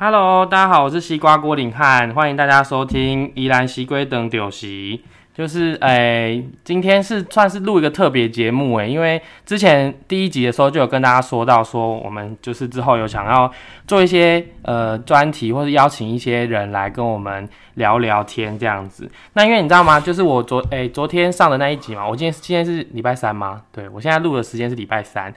Hello，大家好，我是西瓜郭林汉，欢迎大家收听宜兰西龟等酒席。就是诶、今天是算是录一个特别节目诶，因为之前第一集的时候就有跟大家说到，说我们就是之后有想要做一些呃专题，或者邀请一些人来跟我们聊聊天这样子。那因为你知道吗？就是我昨诶、昨天上的那一集嘛，我今天今天是礼拜三吗？对我现在录的时间是礼拜三。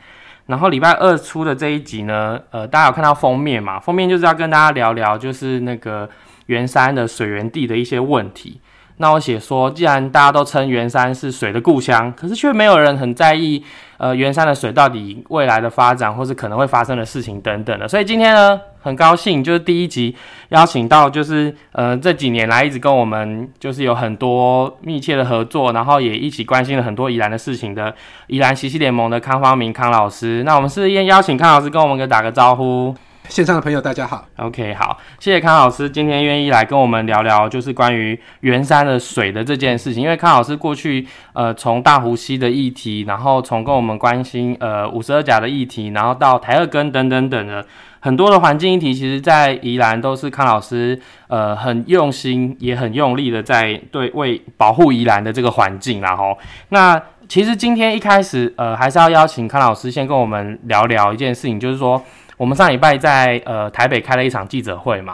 然后礼拜二出的这一集呢，呃，大家有看到封面嘛？封面就是要跟大家聊聊，就是那个圆山的水源地的一些问题。那我写说，既然大家都称圆山是水的故乡，可是却没有人很在意，呃，圆山的水到底未来的发展，或是可能会发生的事情等等的。所以今天呢，很高兴就是第一集邀请到，就是呃这几年来一直跟我们就是有很多密切的合作，然后也一起关心了很多宜兰的事情的宜兰西西联盟的康方明康老师。那我们是先邀请康老师跟我们给打个招呼？线上的朋友大家好，OK，好，谢谢康老师今天愿意来跟我们聊聊，就是关于圆山的水的这件事情。因为康老师过去呃从大湖溪的议题，然后从跟我们关心呃五十二甲的议题，然后到台二根等等等的很多的环境议题，其实在宜兰都是康老师呃很用心也很用力的在对为保护宜兰的这个环境啦吼。那其实今天一开始呃还是要邀请康老师先跟我们聊聊一件事情，就是说。我们上礼拜在呃台北开了一场记者会嘛，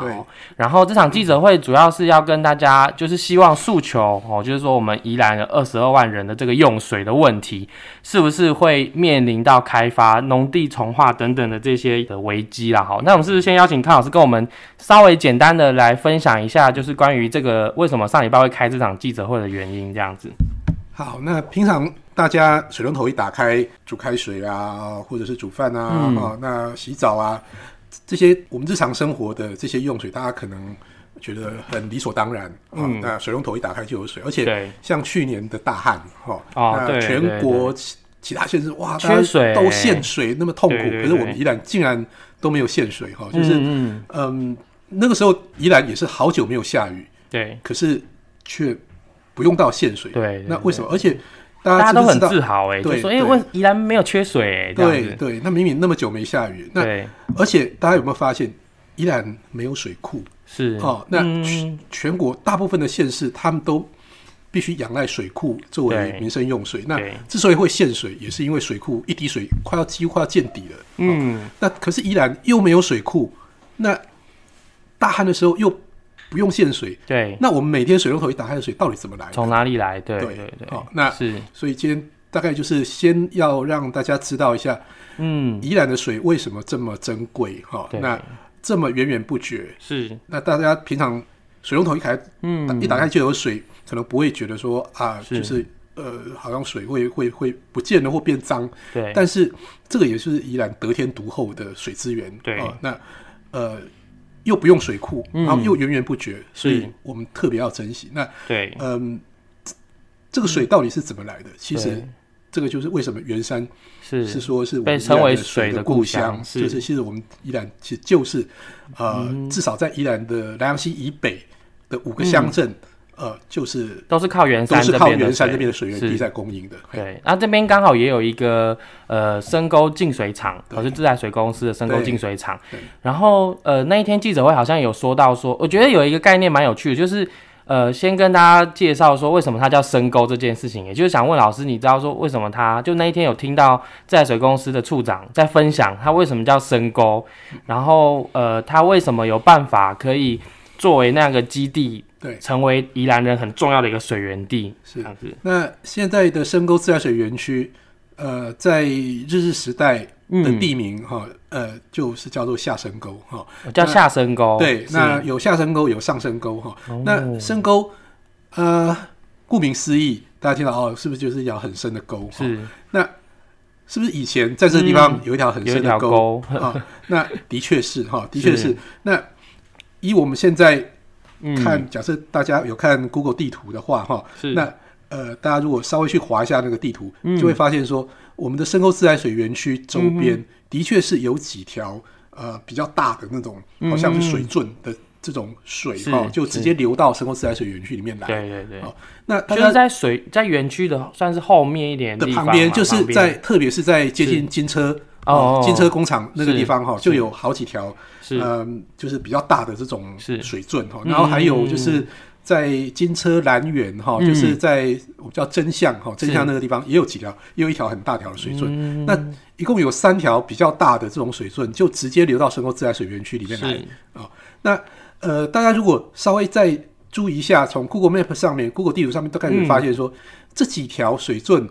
然后这场记者会主要是要跟大家就是希望诉求哦，就是说我们宜兰的二十二万人的这个用水的问题，是不是会面临到开发、农地重化等等的这些的危机啦？好，那我们是不是先邀请康老师跟我们稍微简单的来分享一下，就是关于这个为什么上礼拜会开这场记者会的原因，这样子。好，那平常大家水龙头一打开，煮开水啊，或者是煮饭啊，嗯。啊，那洗澡啊，这些我们日常生活的这些用水，大家可能觉得很理所当然啊。嗯。那水龙头一打开就有水，而且，像去年的大旱哈，那全国其其他县市哇，缺水。都限水，那么痛苦，对对对。可是我们宜兰竟然都没有限水哈，就是嗯，那个时候宜兰也是好久没有下雨，对。可是却不用到限水。对，那为什么？而且大大家都很？自豪哎、就说哎，对对问宜兰没有缺水。对对，那明明那么久没下雨，那对，而且大家有没有发现，宜兰没有水库是哦？那嗯全全国大部分的县市，他们都必须仰赖水库作为民生用水。那之所以会限水，也是因为水库一滴水快要几乎快要见底了。嗯，那可是宜兰又没有水库，那大旱的时候又不用限水，对，那我们每天水龙头一打开的水到底怎么来的？从哪里来？对对。对对，好那是。所以今天大概就是先要让大家知道一下，嗯，宜兰的水为什么这么珍贵哈？对。那这么源源不绝，是。那大家平常水龙头一开，嗯。一打开就有水，可能不会觉得说啊，是。就是呃，好像水会会会不见了或变脏，对，但是这个也是宜兰得天独厚的水资源，对。啊那呃又不用水库，嗯。然后又源源不绝，所以我们特别要珍惜。那对。嗯，这这个水到底是怎么来的？其实这个就是为什么圆山是。是说是被称为水的故乡是。就是其实我们宜兰其实就是呃，嗯。至少在宜兰的南阳溪以北的五个乡镇，呃，就是都是靠圆都是靠山这边的圆山这边的水源地是在供应的。对，那这边刚好也有一个呃深沟净水厂，对我是自来水公司的深沟净水厂。然后呃那一天记者会好像有说到说，我觉得有一个概念蛮有趣的，就是呃先跟大家介绍说为什么它叫深沟这件事情，也就是想问老师，你知道说为什么它就那一天有听到自来水公司的处长在分享它为什么叫深沟，然后呃它为什么有办法可以作为那个基地，对成为宜兰人很重要的一个水源地，是这样子，那现在的深沟自来水园区，呃，在日治时代的嗯，地名哈、呃，就是叫做下深沟哈。叫下深沟，对，那有下深沟，有上深沟哈。哦那深沟，呃，顾名思义，大家听到哦，是不是就是一条很深的沟？是。那是不是以前在这个地方有一条很深的沟？啊，那的确是哈，的确是 是。那以我们现在嗯。看，假设大家有看 Google 地图的话哈，是。那呃，大家如果稍微去划一下那个地图，嗯。就会发现说，我们的深沟自来水园区周嗯边的确是有几条呃比较大的那种，嗯。好像是水圳的这种水是哈，就直接流到深沟自来水园区里面来。对对对，哦那大家就是在水在园区的算是后面一点的旁边，就是在特别是在接近金车哦金车工厂那个地方哈，就有好几条，是。嗯，就是比较大的这种水圳哈，嗯然后还有就是在金车兰园哈，嗯。就是在我们叫真相哈，真相那个地方也有几条，也有一条很大条的水圳，嗯。那一共有三条比较大的这种水圳，就直接流到深沟自来水园区里面来啊。那呃，大家如果稍微再注意一下，从 Google Map 上面、Google 地图上面，大概会发现说，这几条水圳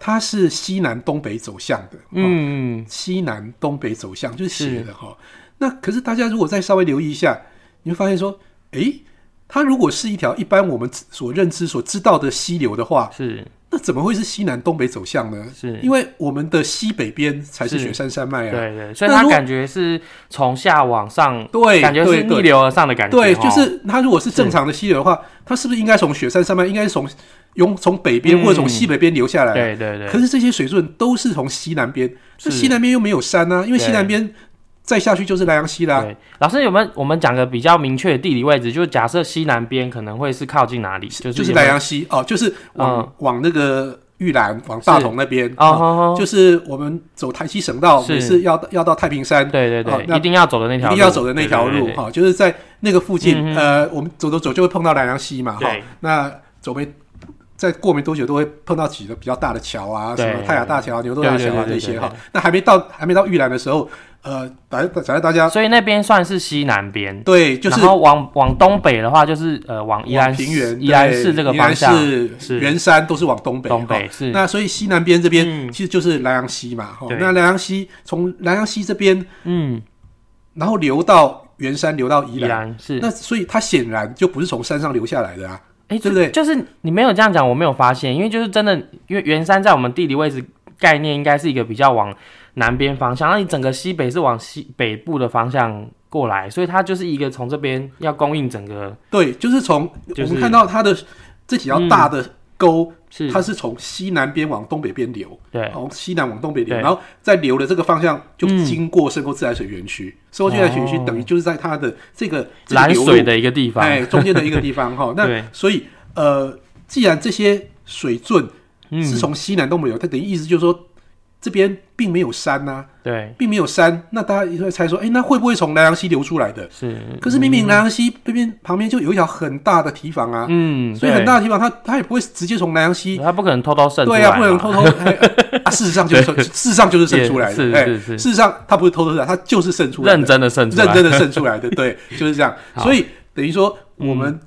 它是西南东北走向的。哦嗯，西南东北走向就是斜的哈。那可是大家如果再稍微留意一下，你会发现说，诶，它如果是一条一般我们所认知、所知道的溪流的话，是那怎么会是西南东北走向呢？是，因为我们的西北边才是是雪山山脉啊。对对，所以它感觉是从下往上，对，感觉是逆流而上的感觉，对，哦就是它如果是正常的溪流的话，它是不是应该从雪山山脉，应该是从从从北边嗯。或者从西北边流下来？对对对，可是这些水圳都是从西南边，那西南边又没有山啊，因为西南边再下去就是莱阳溪啦。对，老师有没有我们讲个比较明确的地理位置？就是假设西南边可能会是靠近哪里？就是就是有没有？莱阳溪哦，就是往、嗯。往那个玉兰往大同那边哦，就是我们走台西省道，是。每次要要到太平山，对对对，哦一定要走的那一条一，定要走的那条路哈、就是在那个附近，嗯呃，我们走走走就会碰到南阳溪嘛哈、对那走没再过没多久都会碰到几个比较大的桥啊，什么太雅大桥、牛斗大桥啊这些哈。那还没到还没到玉兰的时候，呃，反正反正大家所以那边算是西南边。对，就是然后往往东北的话，就是呃往宜兰平原、宜兰对市这个方向，市是。圆山都是往东北，东北是。那所以西南边这边、嗯。其实就是莱阳溪嘛，哈。那莱阳溪从莱阳溪这边，嗯，然后流到圆山，流到宜兰是。那所以它显然就不是从山上流下来的啊。哎，对不对？就是你没有这样讲，我没有发现，因为就是真的，因为圆山在我们地理位置概念应该是一个比较往南边方向，那你整个西北是往西北部的方向过来，所以它就是一个从这边要供应整个对，就是从、就是我们看到它的这几条大的沟，是。它是从西南边往东北边流，对。从西南往东北流，然后在流的这个方向就嗯经过深沟自来水园区。深沟自来水园区哦等于就是在它的这个这个拦水的一个地方，哎，中间的一个地方哈。那所以呃，既然这些水圳嗯。是从西南东北流，它等于意思就是说这边并没有山呐、对并没有山，那大家也会猜说，哎，那会不会从南洋溪流出来的？是，可是明明南洋溪这边旁边就有一条很大的堤防啊，嗯，所以很大的堤防，它它也不会直接从南洋溪。它不可能偷偷渗出对啊，来嘛，不能偷偷 哎啊！事实上就是事实上就是渗出来的，是哎是是事实上它不是偷偷的，它就是渗出来的，认真的渗出来，认真的渗出来的，对，就是这样。所以等于说，我们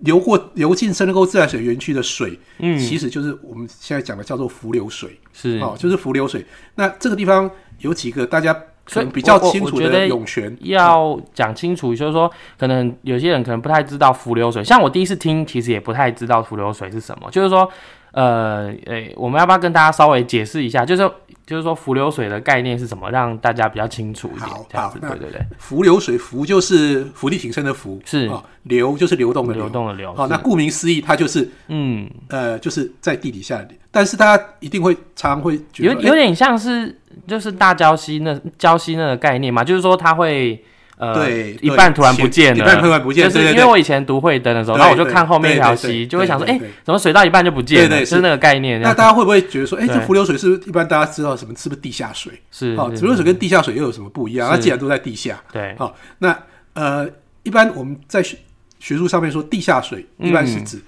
流过流进深沟自来水园区的水，嗯，其实就是我们现在讲的叫做浮流水，是。哦，就是浮流水。那这个地方有几个大家可能比较清楚的涌泉，要讲清楚，就是说，可能有些人可能不太知道浮流水，像我第一次听，其实也不太知道浮流水是什么。就是说，呃，诶、我们要不要跟大家稍微解释一下？就是说就是说浮流水的概念是什么，让大家比较清楚一点好。这样子，好对对对，浮流水，浮就是浮力挺身的浮，是哦，流就是流动的流动的流。好，是那顾名思义，它就是嗯，呃，就是在地底下，但是大家一定会常常会觉得，有有点像是就是大礁溪那礁溪那个概念嘛，就是说它会。呃，对一半突然不见了，一半突然不见就是因为我以前读慧灯的时候，然后我就看后面一条溪，就会想说，哎、怎么水到一半就不见了？对对就是那个概念。那大家会不会觉得说，哎、对这浮流水是不是一般大家知道什么？是不是地下水？是，好，是浮流水跟地下水又有什么不一样？是它既然都在地下，对，好，那呃，一般我们在学学术上面说地下水，嗯一般是指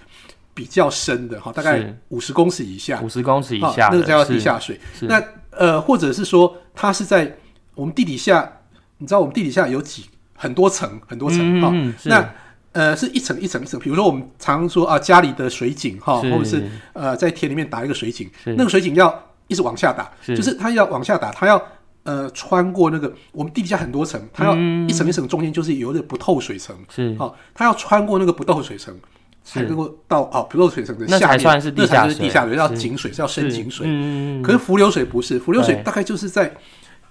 比较深的，哈，大概五十公尺以下，五十公尺以下的，那个叫是地下水。是那呃，或者是说它是在我们地底下，你知道我们地底下有几很多层，很多层哈、那呃是一层一层一层，比如说我们常说啊家里的水井哈，是。或者是呃在田里面打一个水井，那个水井要一直往下打，是。就是它要往下打，它要呃穿过那个我们地底下很多层，它要嗯。一层一层中间就是有一个不透水层，是。哦、它要穿过那个不透水层。才是能够到哦，不透水层的下面，才算是地那才是地下水，要井水，是要深井水。可是浮流水不是，浮流水大概就是在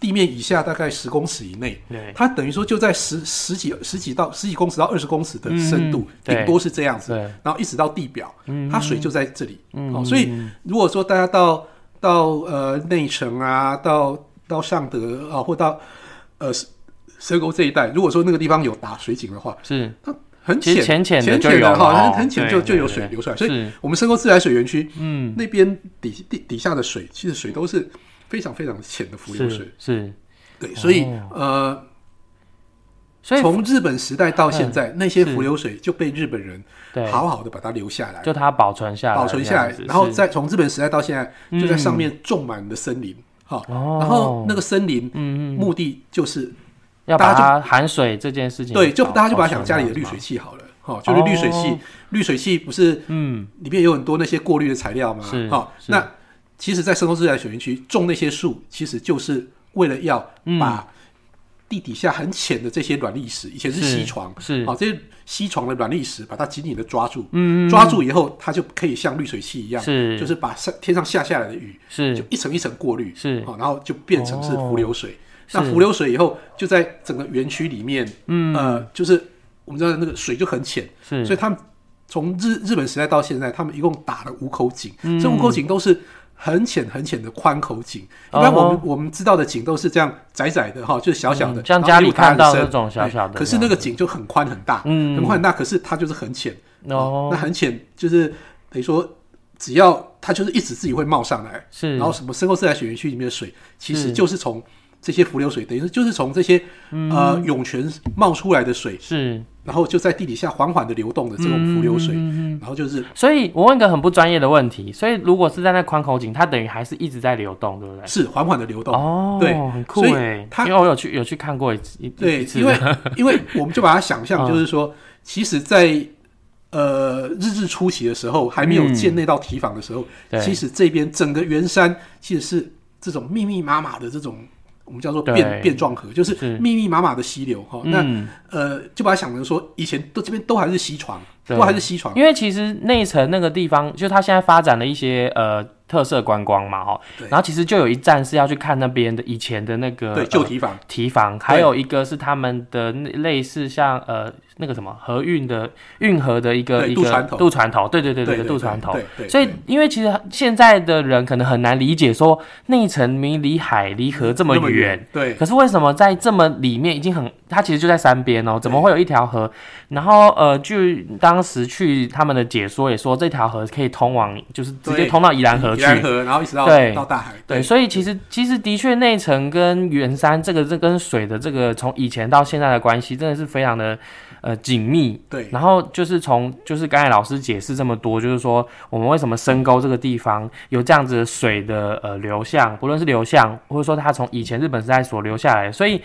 地面以下大概十公尺以内，对它等于说就在十十几十几到十几公尺到二十公尺的深度顶多是这样子，然后一直到地表，嗯它水就在这里。嗯哦，所以如果说大家到到呃内城啊，到到尚德啊，或到呃深沟这一带，如果说那个地方有打水井的话，是它很浅浅浅的哈，很很浅就就有水流出来，所以我们深沟自来水园区嗯那边底地底下的水，其实水都是非常非常浅的浮流水。是是，对，所以、呃，所以从日本时代到现在，那些浮流水就被日本人，好好的把它留下来，就它保存下来，保存下来然后是。再从日本时代到现在，就在嗯上面种满了森林。好、哦。然后那个森林嗯嗯，目的就是要把它含水这件事情，对，就大家就把它想家里的滤水器好了，哈、就是滤水器哦，滤水器不是嗯，里面有很多那些过滤的材料吗？是好、那其实，在深沟自然水源区种那些树，其实就是为了要嗯。把地底下很浅的这些软砾石，以前是是溪床，是。好、这些溪床的软砾石，把它紧紧的抓住，嗯，嗯抓住以后，它就可以像滤水器一样，是。就是把上天上下下来的雨，是。就一层一层过滤，是。好、然后就变成是浮流水。那浮流水以后，就在整个园区里面，嗯。呃，就是我们知道那个水就很浅，是。所以他们从日日本时代到现在，他们一共打了五口井，嗯。这五口井都是很浅很浅的宽口井。一般我们、哦我们知道的井都是这样窄窄的哈，就是小小的，嗯像家里看到那种小小的哎可是那个井就很宽很大，嗯。很宽很大，可是它就是很浅。哦。那很浅就是等于说，只要它就是一直自己会冒上来，是，然后什么深沟自来水源区里面的水，其实就是从这些浮流水，等于是就是从这些、嗯。呃涌泉冒出来的水，是然后就在地底下缓缓的流动的这种浮流水，然后就是所以我问一个很不专业的问题，所以如果是在那宽口井，它等于还是一直在流动，对不对？是缓缓的流动。哦，对很酷哎，它因为我有去有去看过一次，一对因为因为我们就把它想象，嗯就是说，其实在，呃日治初期的时候，还没有建那道堤防的时候，嗯其实这边整个圆山其实是这种密密麻麻的这种。我们叫做变变状河，就是是密密麻麻的溪流哈。那嗯，呃，就把它想成说，以前都这边都还是溪床，都还是溪床。因为其实内城那个地方，就它现在发展了一些呃特色观光嘛，哈，然后其实就有一站是要去看那边的以前的那个旧提防，堤防，还有一个是他们的那类似像呃那个什么河运的运河的一个一个渡船头。对对对对，渡船头。所以，因为其实现在的人可能很难理解，说内城明明离海离河这么远，，对，可是为什么在这么里面已经很，它其实就在山边哦，怎么会有一条河？然后呃，据当时去他们的解说也说，这条河可以通往，就是直接通到宜兰河去。然后一直到对到大海，对，所以其实其实的确内城跟圆山这个这跟水的这个从以前到现在的关系真的是非常的呃紧密。对然后就是从就是刚才老师解释这么多，就是说我们为什么深沟这个地方有这样子的水的呃流向，不论是流向或者说它从以前日本时代所留下来的，所以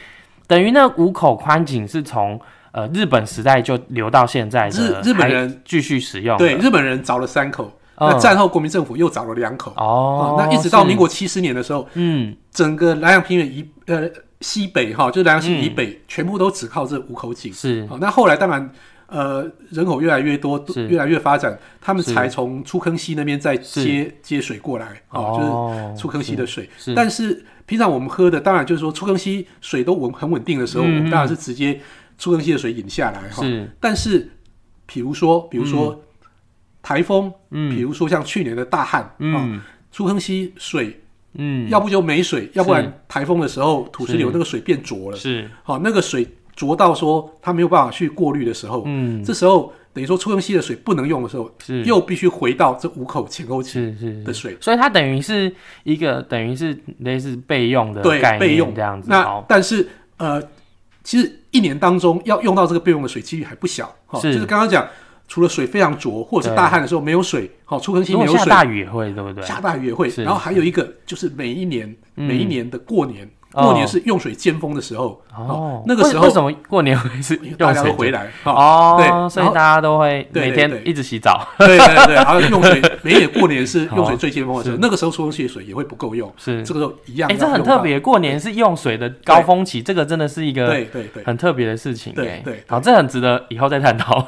等于那五口宽井是从呃日本时代就流到现在的，日日本人继续使用。对日本人凿了三口，嗯那战后国民政府又找了两口。哦，那一直到民国七十年的时候，嗯。整个南洋平原以呃西北哈，就是南洋西以北，全部都只靠这五口井。是。好，那后来当然呃人口越来越多，越来越发展，他们才从出坑溪那边再接接水过来，哦，就是出坑溪的水。是。但是平常我们喝的，当然就是说出坑溪水都稳很稳定的时候，嗯我们当然是直接出坑溪的水引下来哈。是。但是比如说，比如说台风，嗯。比嗯如说像去年的大旱，啊，嗯出坑溪水嗯，要不就没水，要不然台风的时候土石流那个水变浊了，是。好，那个水浊到说它没有办法去过滤的时候，嗯。这时候等于说出坑溪的水不能用的时候，是。又必须回到这五口浅沟井是是是，的水，所以它等于是一个等于是类似备用的对概备用。念这样子。那，但是呃，其实一年当中要用到这个备用的水几率还不小，哈，是。就是刚刚讲，除了水非常浊，或者是大旱的时候没有水，好，出坑溪如果下没有水，大雨也会，对不对？下大雨也会，然后还有一个就是每一年嗯。每一年的过年，哦过年是用水尖峰的时候，哦，那个时候为为什么过年会是 用水就家都回来，哈，哦，对所以大家都会每天一直洗澡，对 对对，然后用水，每一年过年是用水最尖峰的时候是，那个时候出空气的水也会不够用，是。这个时候一样哎。这很特别，过年是用水的高峰期，这个真的是一个对对对。很特别的事情，对哎。对好，这很值得以后再探讨。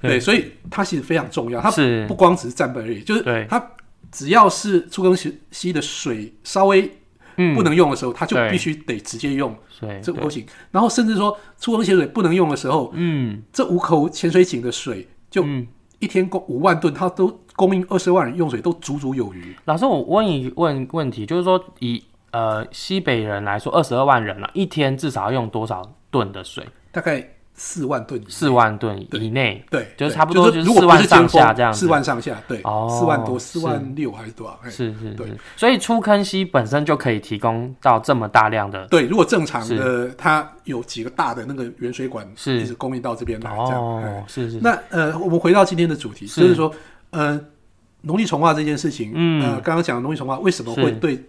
对，所以它其实非常重要，它是。不光只是占本而已，就是对。它只要是出坑溪的水稍微嗯，不能用的时候，它就必须得直接用这五口井，然后甚至说出风潜水不能用的时候，嗯这五口潜水井的水就嗯。一天供五万吨，它都供应二十万人用水，都足足有余。老师，我问一问问题，就是说以呃西北人来说，二十二万人了、一天至少要用多少吨的水？大概四万吨以内四万吨以内，对，对就差不多就是如果4万上下这样子四万上下，对，哦四万多，四万六还是多少？哎是是对，所以出坑溪本身就可以提供到这么大量的对，如果正常的，它有几个大的那个原水管是一直供应到这边来，这样。哎哦，是是，那呃，我们回到今天的主题，就是说，呃，农历重化这件事情，嗯呃，刚刚讲的农历重化为什么会是对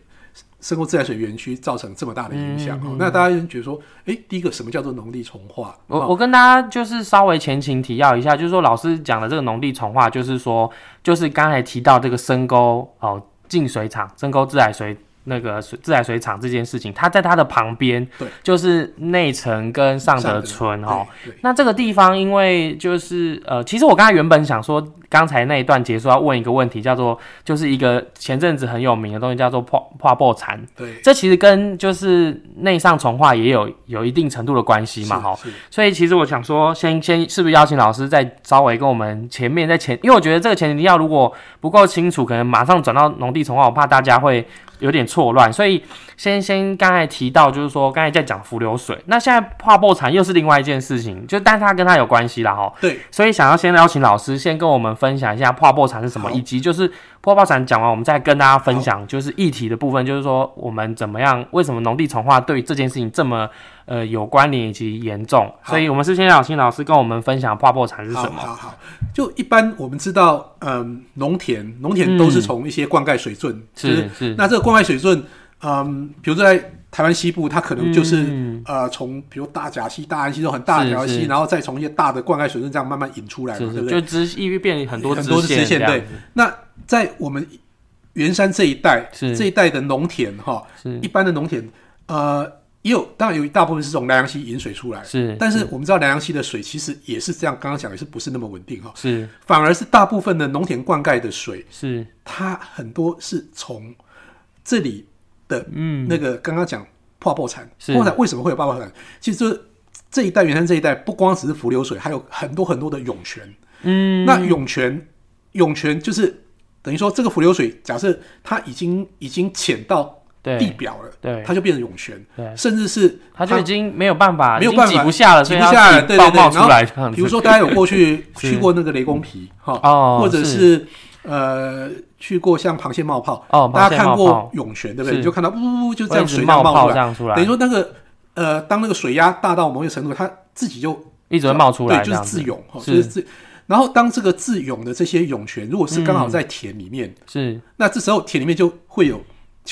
深沟自来水园区造成这么大的影响？嗯嗯哦那大家就觉得说，哎，第一个什么叫做农地重化？哦我我跟大家就是稍微前情提要一下，就是说老师讲的这个农地重化，就是说就是刚才提到这个深沟哦净水厂、深沟自来水那个水自来水厂这件事情，它在它的旁边，对，就是内城跟上德村哦。那这个地方，因为就是呃，其实我刚才原本想说，刚才那一段结束要问一个问题，叫做就是一个前阵子很有名的东西，叫做破破破蚕。对，这其实跟就是内上重化也有有一定程度的关系嘛，哈。所以其实我想说，先先是不是邀请老师再稍微跟我们前面在前，因为我觉得这个前提要如果不够清楚，可能马上转到农地重化，我怕大家会有点错乱。所以先先刚才提到，就是说刚才在讲浮流水，那现在化破产又是另外一件事情，就但是它跟它有关系啦，哈。对，所以想要先邀请老师先跟我们分享一下破破产是什么，以及就是破破产讲完，我们再跟大家分享就是议题的部分，就是说我们怎么样，为什么农地重化对于这件事情这么呃有关联以及严重。所以我们是先邀请老师跟我们分享破破产是什么。好好，就一般我们知道，嗯，农田农田都是从一些灌溉水圳，就是是是，那这个灌溉水圳，嗯，比如说在台湾西部，它可能就是、嗯。呃，从比如大甲溪、大安溪这种很大的条溪，是是。然后再从一些大的灌溉水圳这样慢慢引出来嘛，是是，对不对？就支一变很多很多的支线线对。那在我们圆山这一带，是。这一带的农田哈，是。一般的农田，呃，也有当然有一大部分是从南洋溪引水出来，是，但是我们知道南洋溪的水其实也是这样，刚刚讲也是不是那么稳定哈，是。反而是大部分的农田灌溉的水，是。它很多是从这里的嗯那个刚刚讲泡泡产，是泡泡产为什么会有泡泡产？其实就是这一代原山这一代不光只是浮流水，还有很多很多的涌泉。嗯那涌泉，涌泉就是等于说这个浮流水，假设它已经已经潜到地表了，对它就变成涌泉，对，甚至是它就已经没有办法，没有办法挤不下了，挤不下来，自己爆对对对。然后。比如说大家有过去 去过那个雷公皮哈，哦，或者是呃去过像螃蟹冒泡，哦，大家看过涌泉对不对？你就看到呜呜就这样水冒冒出来，这样出来，等于说那个呃，当那个水压大到某一个程度，它自己就一直会冒出来，对，就是自涌就是自。然后当这个自涌的这些涌泉，如果是刚好嗯。在田里面，是。那这时候田里面就会有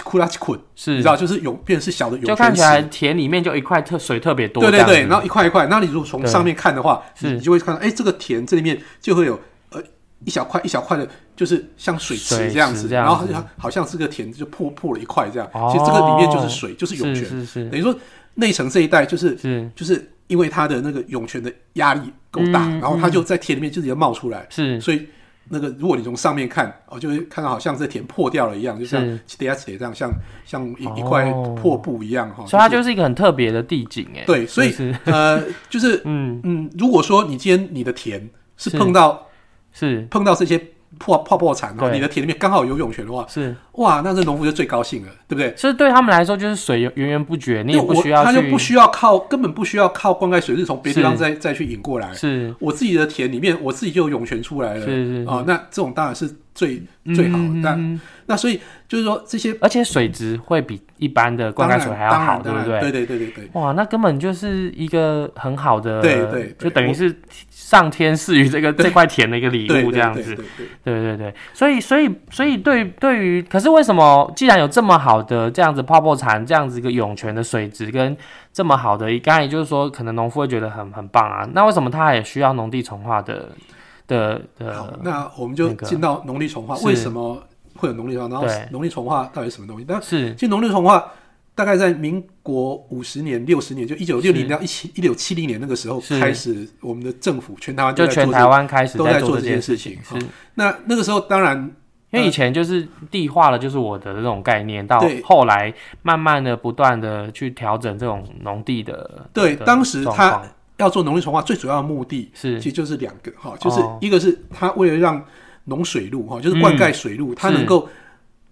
库拉奇捆，你知，道，就是涌变成是小的涌泉就看起来。田里面就一块特水特别多，对对对，然后一块一块，那你如果从上面看的话，是。你就会看到，哎，这个田这里面就会有呃一小块一小块的，就是像水池这样子，然后好像好像是个田就破破了一块这样，哦其实这个里面就是水，就是涌泉，是是是。等于说内城这一带就是是。就是因为它的那个涌泉的压力够大，嗯然后它就在田里面就直接冒出来，是。所以那个如果你从上面看，哦，就会看到好像这田破掉了一样，就像是。起叠起叠这样，像像一、哦一块破布一样哈。所以它就是一个很特别的地景哎，对，所以就是。呃，就是嗯。嗯，如果说你今天你的田是是。碰到是碰到这些破泡泡产，哦，对你的田里面刚好有涌泉的话，是，哇，那这农夫就最高兴了，对不对？所以对他们来说就是水源源不绝，你也不需要去他就不需要靠，根本不需要靠灌溉水是从别地方再再去引过来。是我自己的田里面，我自己就有涌泉出来了。是是啊、那这种当然是最最好但。那、所以就是说这些而且水质会比一般的灌溉水还要好，对不对？对对对对对。哇，那根本就是一个很好的，对就等于是上天赐予这个 这块田的一个礼物这样子。对对对所以所以所以对对于，可是为什么既然有这么好的这样子泡泡产这样子一个涌泉的水质跟这么好的，刚才也就是说，可能农夫会觉得很很棒啊，那为什么他也需要农地重化的的好的？，那我们就进到农历重化，为什么会有农历重化？然后农历重化到底是什么东西？但是其实农历重化大概在民国五十年、六十年，就一九六零到一七一九七零年那个时候开始，我们的政府全台湾就全台。湾开始都在做这件事事情情，是那那个时候当然因为以前就是地化了就是我的这种概念，到后来慢慢的不断的去调整这种农地的的对当时他要做农业重化，最主要的目的是。其实就是两个哈，就是哦。一个是它为了让农水路哈，就是灌溉水路，它能够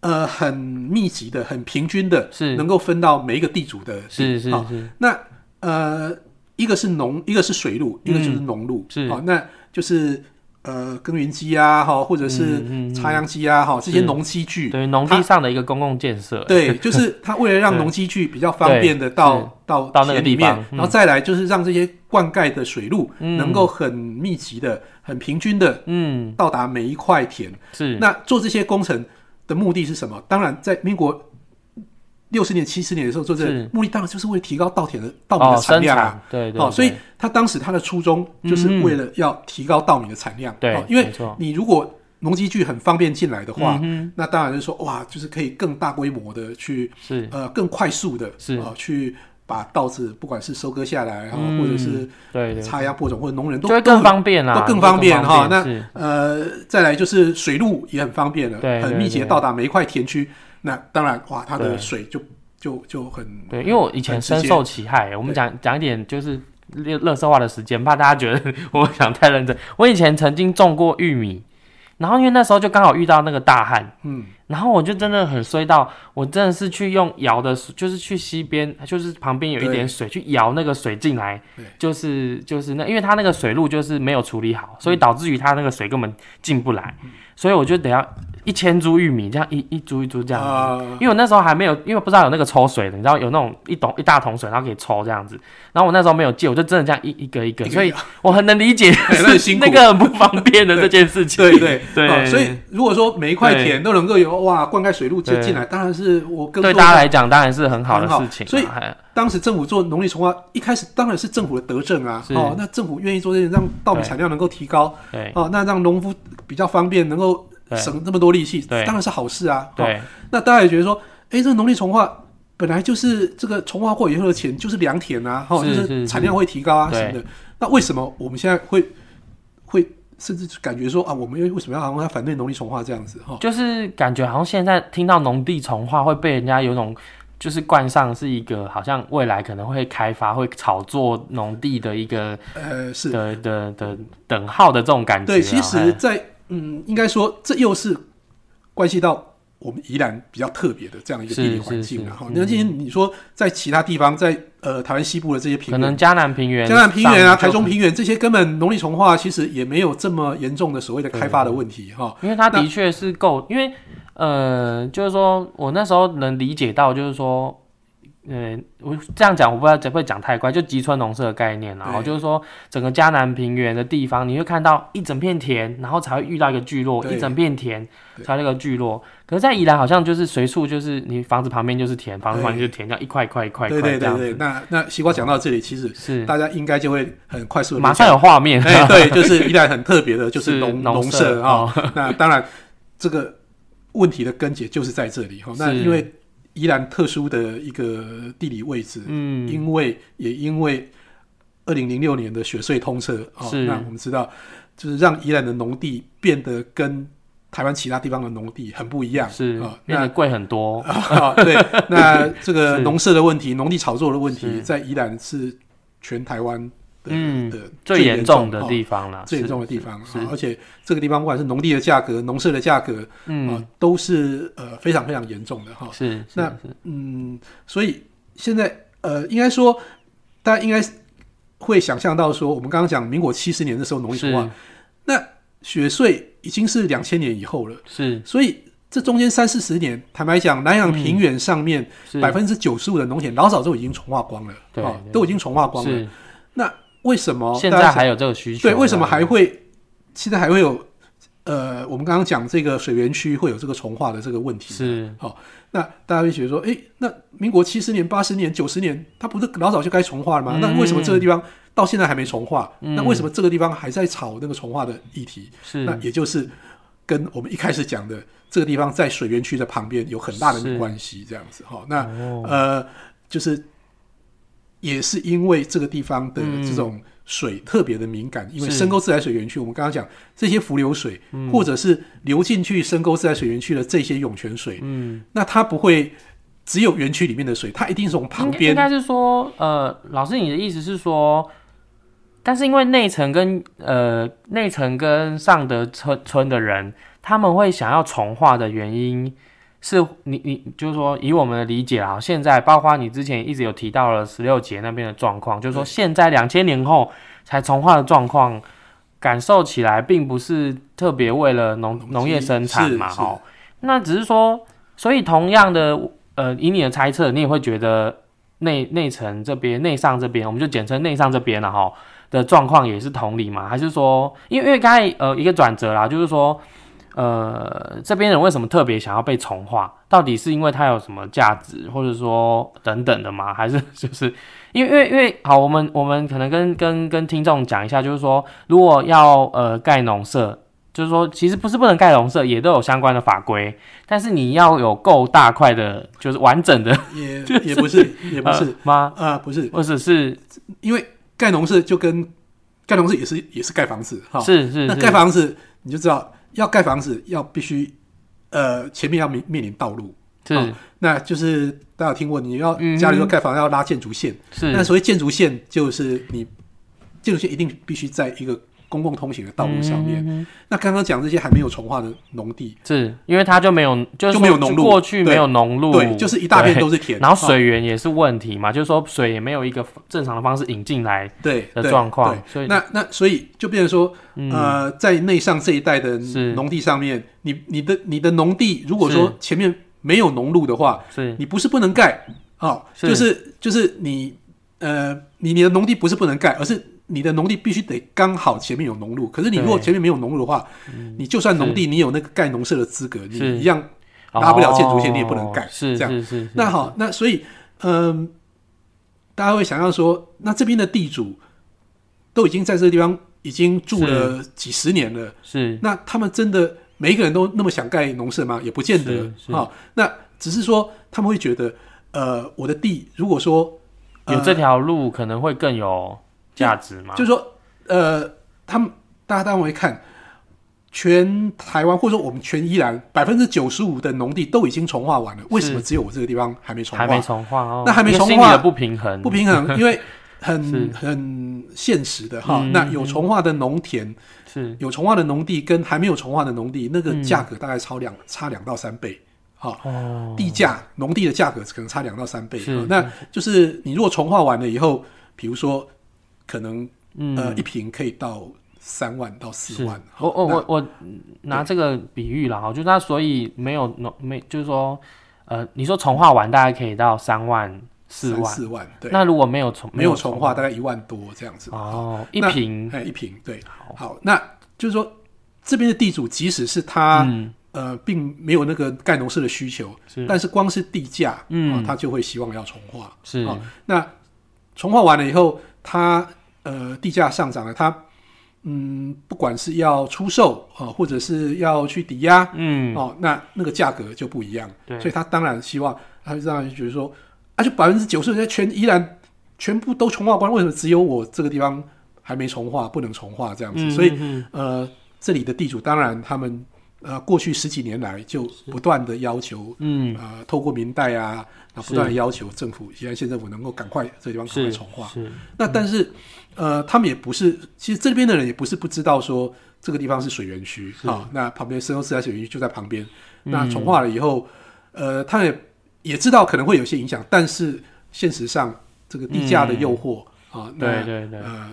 呃很密集的、很平均的，是。能够分到每一个地主的地是是是。那呃一个是农，一个是水路，一个就是农路，是。好、那就是呃耕耘机啊，哈，或者是插秧机啊，哈，这些农机具，对于农地上的一个公共建设，对，就是 它为了让农机具比较方便的到到到那个田里面然后再来就是让这些灌溉的水路嗯能够很密集的、很平均的嗯，到达每一块田。是，那做这些工程的目的是什么？当然，在民国六十年、七十年的时候做这是个目的，当然就是为了提高稻田的稻米的产量啊。产，对对，哦、所以他当时他的初衷就是为了要提高稻米的产量。对哦因为你如果农机具很方便进来的话，嗯那当然是说哇，就是可以更大规模的去是呃更快速的是呃去把稻子不管是收割下来，然后、嗯或者是对对，插秧播种，或者农人都更方便啦，都更方便哈。那呃，再来就是水路也很方便了，很密集的到达每一块田区。那当然哇，它的水就就就很对，因为我以前深受其害。我们讲讲一点就是乐乐色化的时间，怕大家觉得 我想太认真。我以前曾经种过玉米，然后因为那时候就刚好遇到那个大旱，嗯，然后我就真的很衰到，我真的是去用摇的水，就是去溪边，就是旁边有一点水，去摇那个水进来对，就是就是那，因为它那个水路就是没有处理好，所以导致于它那个水根本进不来，所以我就得要一千株玉米这样一一株一株这样子。啊。因为我那时候还没有，因为不知道有那个抽水的，你知道有那种一桶一大桶水，然后可以抽这样子。然后我那时候没有借，我就真的这样一一个一个，所以我很能理解 哎那个很不方便的这件事情。对对对。哦所以如果说每一块田都能够有哇灌溉水路接进来，当然是我更对大家来讲当然是很好的事情啊。所以当时政府做农历重化，一开始当然是政府的德政啊，哦，那政府愿意做这些，让稻米产量能够提高，对。哦，那让农夫比较方便，能够省这么多力气，当然是好事啊。哦。对。那大家也觉得说，哎，这个农历重化本来就是这个重化过以后的钱就是良田啊，哈、就是产量会提高啊什么的。那为什么我们现在会会甚至感觉说啊，我们为什么要好像要反对农地重化这样子哈？就是感觉好像现在听到农地重化会被人家有种。就是冠上是一个好像未来可能会开发、会炒作农地的一个呃，是的的的等号的这种感觉啊。对，其实哎在，嗯，应该说这又是关系到我们宜兰比较特别的这样一个地理环境然后，嗯那今天你说在其他地方，在呃台湾西部的这些平原，可能嘉南平原、嘉南平原啊、台中平原这些根本农地重化其实也没有这么严重的所谓的开发的问题哈。因为它那的确是够，因为呃，就是说我那时候能理解到，就是说，呃，我这样讲我不知道会不会讲太快，就吉村农舍的概念啦，然后就是说整个迦南平原的地方，你会看到一整片田，然后才会遇到一个聚落，一整片田才有一个聚落。可是，在宜兰好像就是随处就是你房子旁边就是田，房子旁边就是田，这样一块一块一块一对块这样对对对，子，那那西瓜讲到这里，其实是。大家应该就会很快速的马上有画面，哎，对，就是宜兰很特别的，就是 农农舍啊。那当然，这个问题的根结就是在这里哈。那因为宜兰特殊的一个地理位置，嗯，因为也因为二零零六年的雪隧通车啊，是。那我们知道，就是让宜兰的农地变得跟台湾其他地方的农地很不一样，是啊。变贵很多，啊，对，那这个 是。农舍的问题、农地炒作的问题，在宜兰是全台湾的嗯的最严重的哦地方啦，最严重的地方，是啊而且这个地方不管是农地的价格、农舍的价格啊嗯，，都是呃非常非常严重的哈。是，是那是。嗯，所以现在呃，应该说大家应该会想象到说，我们刚刚讲民国七十年的时候农业重划，那雪穗已经是两千年以后了，是。所以这中间三四十年，坦白讲，南洋平原上面百分之九十五的农田老早就已经重化光了，对哦都已经重化光了。那为什么现在还有这个需求，对，为什么还会现在还会有呃，我们刚刚讲这个水源区会有这个重化的这个问题？是好那大家会觉得说，诶，那民国七十年、八十年、九十年，它不是老早就该重化了吗？嗯那为什么这个地方到现在还没重化？嗯那为什么这个地方还在炒那个重化的议题？是那也就是跟我们一开始讲的这个地方在水源区的旁边有很大的关系，这样子哈。那哦呃，就是也是因为这个地方的嗯这种水特别的敏感，因为深沟自来水园区，我们刚刚讲这些浮流水，嗯或者是流进去深沟自来水园区的这些涌泉水，嗯，那它不会只有园区里面的水，它一定是从旁边应。该是说，呃，老师你的意思是说，但是因为内城跟呃内城跟上德村村的人，他们会想要重化的原因。是你你就是说以我们的理解啊，现在包括你之前一直有提到了十六节那边的状况，就是说现在两千年后才重化的状况，感受起来并不是特别为了农农业生产嘛，是哦，那只是说，所以同样的，呃，以你的猜测，你也会觉得内内层这边、内上这边，我们就简称内上这边了哈的状况也是同理嘛？还是说，因为因为刚才呃一个转折啦，就是说。呃，这边人为什么特别想要被重化？到底是因为它有什么价值，或者说等等的吗？还是 就是因为因为因为好，我们我们可能跟跟跟听众讲一下，就是说，如果要呃盖农舍，就是说其实不是不能盖农舍，也都有相关的法规，但是你要有够大块的，就是完整的也就也不是也不是呃吗？啊，不是，或者是因为盖农舍就跟盖农舍也是也是盖房子哈，是是是那盖房子你就知道要盖房子要必须呃前面要面面临道路，是。哦那就是大家有听过你要嗯家里要盖房要拉建筑线，那所谓建筑线就是你建筑线一定必须在一个公共通行的道路上面。嗯那刚刚讲这些还没有重化的农地，是因为它就没有，就是就没有农路过去没有农路，对，就是一大片都是田，然后哦水源也是问题嘛，就是说水也没有一个正常的方式引进来对的状况对，所以那那所以就变成说，嗯。呃，在内上这一带的农地上面，你你的你的农地如果说前面没有农路的话，是。你不是不能盖哦，是。就是就是你呃，你你的农地不是不能盖，而是你的农地必须得刚好前面有农路。可是你如果前面没有农路的话，你就算农地你有那个盖农舍的资格，是你一样拉不了建筑线，哦你也不能盖。是这样。是那好，那所以嗯、大家会想要说，那这边的地主都已经在这个地方已经住了几十年了，是那他们真的每一个人都那么想盖农舍吗？也不见得啊、那只是说他们会觉得，呃，我的地如果说、呃、有这条路可能会更有价值吗？就是说，呃，他们大家当然会看，全台湾或者说我们全宜兰百分之九十五的农地都已经重化完了，为什么只有我这个地方还没重化？还没重化哦，那还没重化的不平衡，不平衡，因为很很现实的哈。嗯那有重化的农田，是有重化的农地跟还没有重化的农地，那个嗯价格大概超两、差两到三倍。好，哦，地价农地的价格可能差两到三倍。那就是你如果重化完了以后，比如说可能嗯。呃一瓶可以到三万到四万。我我我我拿这个比喻了，哈，就是它所以没有农没，就是说，呃，你说重化完大概可以到三万四万，四万，对，那如果没有重没有重化大概一万多这样子。哦，一瓶。哎，一瓶对。好，那就是说这边的地主，即使是他、嗯。呃并没有那个盖农舍的需求，是。但是光是地价，嗯。哦他就会希望要重化。是。哦那重化完了以后，他呃地价上涨了，他嗯不管是要出售啊、呃或者是要去抵押，嗯哦，那那个价格就不一样。对所以他当然希望，他就当然觉得说，啊，就百分之九十人全依然全部都重化完，为什么只有我这个地方还没重化，不能重化这样子？嗯所以嗯呃，这里的地主当然他们呃过去十几年来就不断的要求。嗯呃，透过民代啊，那，不断的要求政府，现在县政府能够赶快这地方赶快是重化。是那但是，呃，他们也不是，其实这边的人也不是不知道说这个地方是水源区是啊，那旁边深沟自来水源区就在旁边。嗯那重化了以后，呃，他也也知道可能会有些影响，但是现实上这个地价的诱惑、啊，对对对。呃，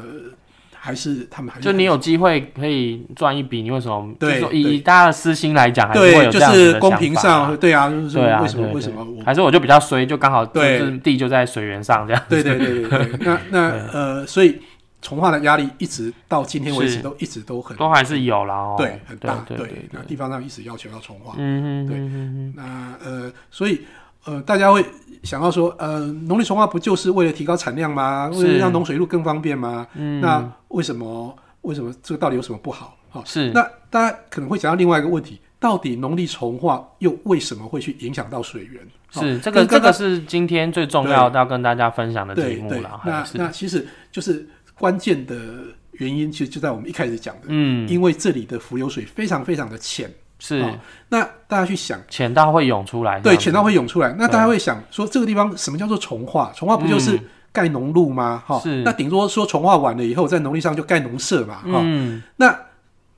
还是他们还是就你有机会可以赚一笔，你为什么？对就是以大家的私心来讲，还是会对，有就这样子的是公平想上，对啊，就是说对啊，为什么为什么我还是我就比较衰，就刚好就对。是地就在水源上这样。对对对对对，那那呃，所以从化的压力一直到今天为止都一直都很都还是有啦哦。对很大，对对。那地方上一直要求要重化，嗯嗯对那呃，所以呃，大家会想要说，呃，农力重化不就是为了提高产量吗？为了是让农水路更方便吗？嗯，那为什么为什么这个到底有什么不好？好、是那大家可能会想到另外一个问题，到底农力重化又为什么会去影响到水源？好是这个这个是今天最重要要跟大家分享的题目了，，那那其实就是关键的原因，其实就在我们一开始讲的，嗯因为这里的浮游水非常非常的浅。是。好那大家去想，浅到会涌出来，对，浅到会涌出来，那大家会想说，这个地方什么叫做重化？重化不就是嗯。盖农路吗？哈、是。那顶多说重化完了以后，在农地上就盖农舍嘛，哈、嗯。那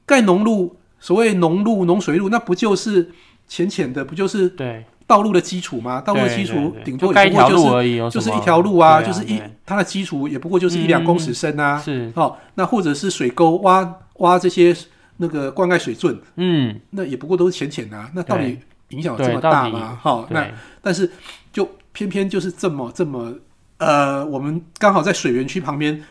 盖农路，所谓农路、农水路，那不就是浅浅的，不就是对，道路的基础吗？道路的基础顶多也不过就是就是一条路啊，对就是一它的基础也不过就是一两公尺深啊。是，哦，那或者是水沟挖挖这些那个灌溉水圳，嗯，那也不过都是浅浅的啊。那到底影响有这对，么大吗？哈，那，但是就偏偏就是这么这么呃，我们刚好在水源区旁边，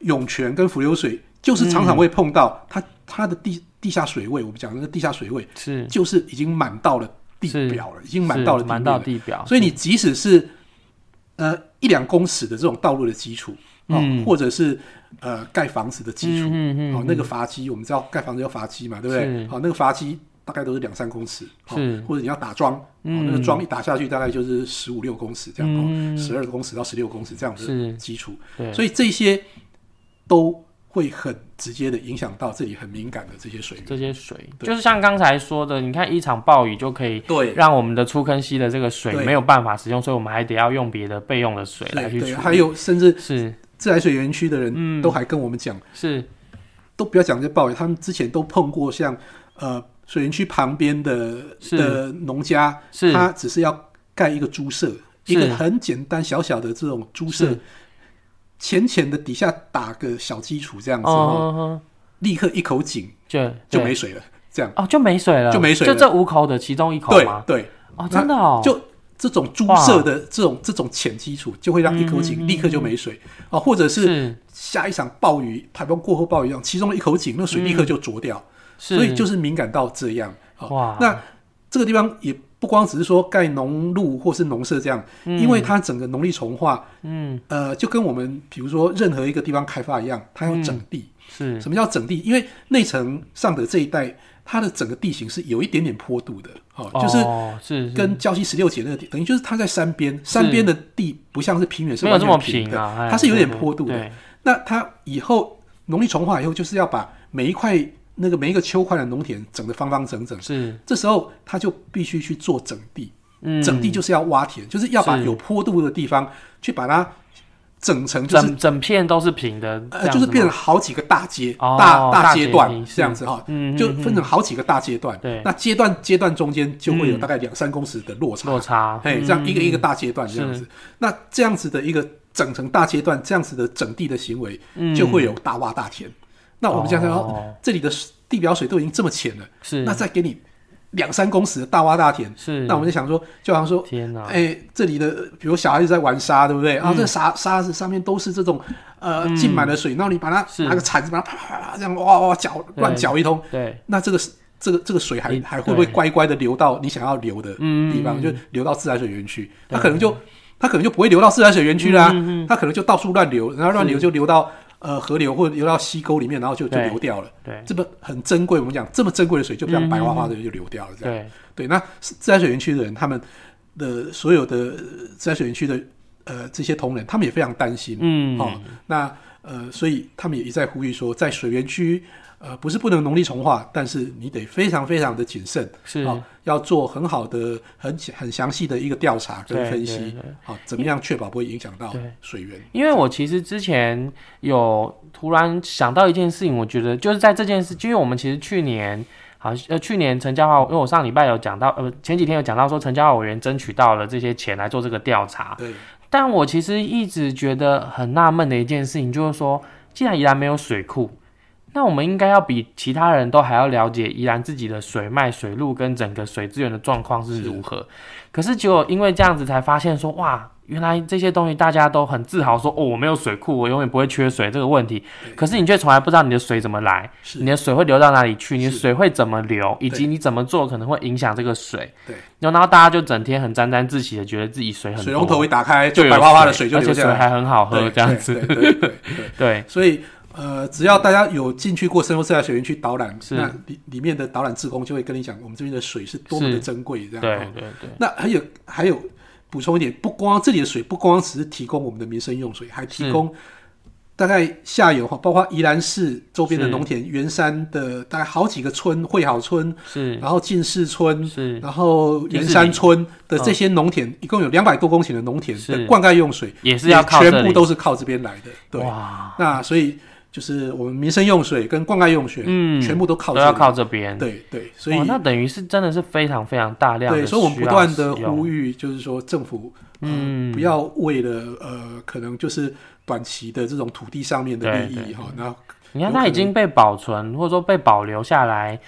涌泉跟伏流水就是常常会碰到它它的地地下水位，我们讲那个地下水位是。就是已经满到了地表了，已经满到了满。到地表，所以你即使是呃一两公尺的这种道路的基础，哦，嗯。或者是呃盖房子的基础，嗯嗯哦，那个阀基我们知道盖房子要阀基嘛，对不对？是？好、那个阀基大概都是两三公尺，哦是。或者你要打桩，哦，嗯。那个桩一打下去大概就是十五六公尺这样，嗯。哦，十二公尺到十六公尺这样的是。基础，对，所以这些都会很直接的影响到这里很敏感的这些水源。这些水。就是像刚才说的，你看一场暴雨就可以对。让我们的出坑溪的这个水没有办法使用，所以我们还得要用别的备用的水来去。还有甚至是自来水园区的人嗯。都还跟我们讲。是。都不要讲这暴雨，他们之前都碰过像呃水源区旁边的的农家，是。他只是要盖一个猪舍，一个很简单小小的这种猪舍是，浅浅的底下打个小基础这样子，哦立刻一口井就对。就没水了，这样。哦就没水了，就没水了。就这五口的其中一口对吗？对，哦，真的哦，就这种猪舍的这种这种浅基础，就会让一口嗯井立刻就没水啊，或者是是下一场暴雨，台风过后暴雨一样，其中的一口井那水立刻就浊掉。是，所以就是敏感到这样。好哇那这个地方也不光只是说盖农路或是农舍这样，因为它整个农历重化，嗯呃，就跟我们比如说任何一个地方开发一样，它要整地。是什么叫整地？因为内城上的这一带，它的整个地形是有一点点坡度的，哦，就是跟礁溪十六节那个地，等于就是它在山边，山边的地不像是平原，是完全平的，它是有点坡度的。对。那它以后农历重化以后，就是要把每一块那个每一个丘块的农田整得方方整整。是。这时候它就必须去做整地，嗯。整地就是要挖田，就是要把有坡度的地方去把它整层，就是整整片都是平的，呃，就是变成好几个大阶、哦大大阶阶段这样子哈，嗯就嗯分成好几个大阶段。对。那阶段阶段中间就会有嗯。大概两三公尺的落差，落差，哎，嗯这样一个一个大阶段这样子。那这样子的一个整成大阶段，这样子的整地的行为，嗯。就会有大洼大田。那我们讲讲，哦。这里的地表水都已经这么浅了，是。那再给你两三公尺的大洼大田，是，那我们就想说，就好像说，天哪，哎，这里的比如小孩子在玩沙，对不对？然嗯。后这沙沙子上面都是这种呃浸满了水，然后你把它拿个铲子把它啪啪啪这样哇哇搅对乱搅一通，对，那这个是这个这个水还你还会不会乖乖的流到你想要流的嗯地方，嗯就流到自来水园区？它可能就它可能就不会流到自来水园区啦它可能就到处乱流，然后乱流就流到呃河流或者流到溪沟里面，然后就就流掉了。对这么很珍贵，我们讲这么珍贵的水，就这样嗯白花花的就流掉了，这样。对，对，那自来水园区的人，他们的所有的呃自来水园区的呃这些同仁，他们也非常担心。嗯，哦，那呃，所以他们也一再呼吁说，在水源区，呃，不是不能农力重化，但是你得非常非常的谨慎，是，哦，要做很好的、很很详细的一个调查跟分析对，好、怎么样确保不会影响到水源？因为我其实之前有突然想到一件事情，我觉得就是在这件事，因为我们其实去年好呃去年陈家华，因为我上礼拜有讲到，呃前几天有讲到说陈家华委员争取到了这些钱来做这个调查，对，但我其实一直觉得很纳闷的一件事情，就是说，既然宜兰没有水库，那我们应该要比其他人都还要了解宜兰自己的水脉、水路跟整个水资源的状况是如何。可是结果因为这样子才发现说，哇，原来这些东西大家都很自豪说，哦，我没有水库，我永远不会缺水这个问题。可是你却从来不知道你的水怎么来，你的水会流到哪里去，你的水会怎么流，以及你怎么做可能会影响这个水。对，然后大家就整天很沾沾自喜的，觉得自己水很多，水龙头一打开，就有白花花的水就而且水还很好喝，这样子。对，所以呃，只要大家有进去过深入自来水园区导览，那里里面的导览志工就会跟你讲，我们这边的水是多么的珍贵，这样。对哦。对对，那还有还有补充一点，不光这里的水不光只是提供我们的民生用水，还提供大概下游哈，包括宜兰市周边的农田、圆山的大概好几个村，惠好村，是。然后进士村，是。然后圆山村的这些农田，一共有两百多公顷的农田的灌溉用水，也是要靠全部都是靠这边来的。对，哇，那所以就是我们民生用水跟灌溉用水，嗯，全部都靠都要靠这边。对对，所以哦那等于是真的是非常非常大量的对，所以我们不断的呼吁，就是说政府嗯。不要为了呃可能就是短期的这种土地上面的利益哈，然后你看有可它已经被保存或者说被保留下来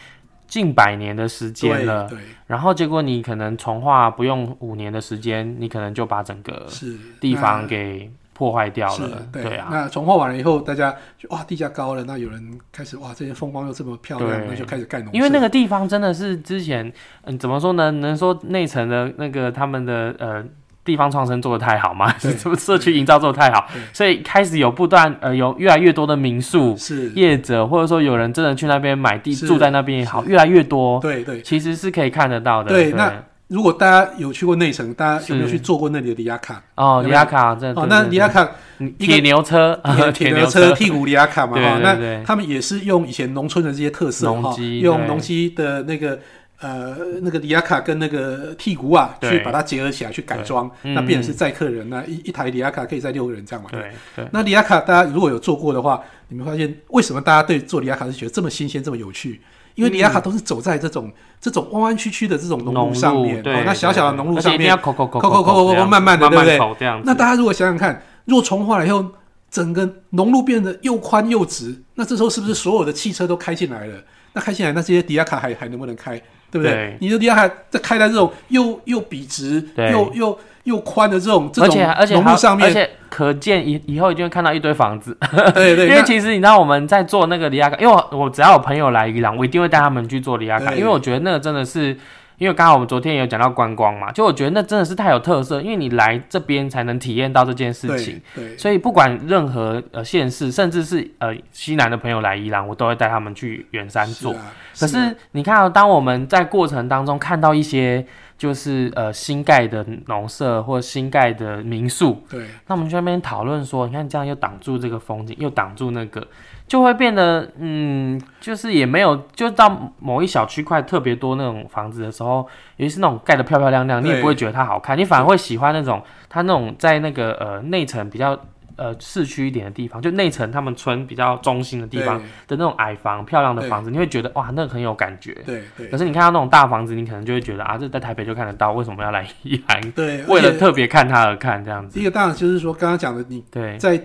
近百年的时间对了，对。然后结果你可能从化不用五年的时间，你可能就把整个是地方那给破坏掉了，对。对啊，那重化完了以后，大家就哇地价高了，那有人开始哇这些风光又这么漂亮，对。那就开始盖农舍。因为那个地方真的是之前，嗯，怎么说呢？能说内城的那个他们的呃地方创生做的太好吗？对。是不是社区营造做的太好，所以开始有不断呃有越来越多的民宿是，业者，或者说有人真的去那边买地住在那边也好，越来越多，对对。其实是可以看得到的。对那如果大家有去过内城，大家有没有去坐过那里的里亚卡？哦，里亚卡哦，那里亚卡 铁牛车，铁铁牛车、剔骨里亚卡嘛，哈，那他们也是用以前农村的这些特色哈，用农机的那个呃那个里亚卡跟那个剔骨啊，去把它结合起来去改装，那变成是载客人，那一一台里亚卡可以载六个人这样嘛。对对，那里亚卡大家如果有坐过的话，你们发现为什么大家对做里亚卡是觉得这么新鲜、这么有趣？因为里亚卡都是走在这种这种弯弯曲曲的这种农农路上面，那小小的农路上面一定要口口口口口口口这样子慢慢的对不对这样。那大家如果想想看，若重化了以后，整个农路变得又宽又直，那这时候是不是所有的汽车都开进来了？那开进来，那这些迪亚卡还还能不能开？对不对？对你的迪亚卡在开在这种又又笔直对又又又宽的这种这而种且而且还农路上面，而且可见以以后一定会看到一堆房子，对 对，因为其实你知道我们在做那个离亚卡，因为我我只要有朋友来伊朗，我一定会带他们去做离亚卡，因为我觉得那个真的是。因为刚好我们昨天也有讲到观光嘛，就我觉得那真的是太有特色，因为你来这边才能体验到这件事情。对对所以不管任何呃县市，甚至是呃西南的朋友来宜朗，我都会带他们去远山做。是啊可是啊是你看、哦，当我们在过程当中看到一些就是呃新盖的农舍或新盖的民宿，对那我们去那边讨论说，你看这样又挡住这个风景，又挡住那个，就会变得嗯，就是也没有，就到某一小区块特别多那种房子的时候，尤其是那种盖的漂漂亮亮，你也不会觉得它好看，你反而会喜欢那种它那种在那个呃内城比较。呃，市区一点的地方，就内城他们村比较中心的地方的那种矮房、漂亮的房子，你会觉得哇，那个很有感觉。对对可是你看到那种大房子，你可能就会觉得啊，这在台北就看得到，为什么要来宜兰？对，为了特别看它而看这样子。第一个当然就是说刚刚讲的，你对，在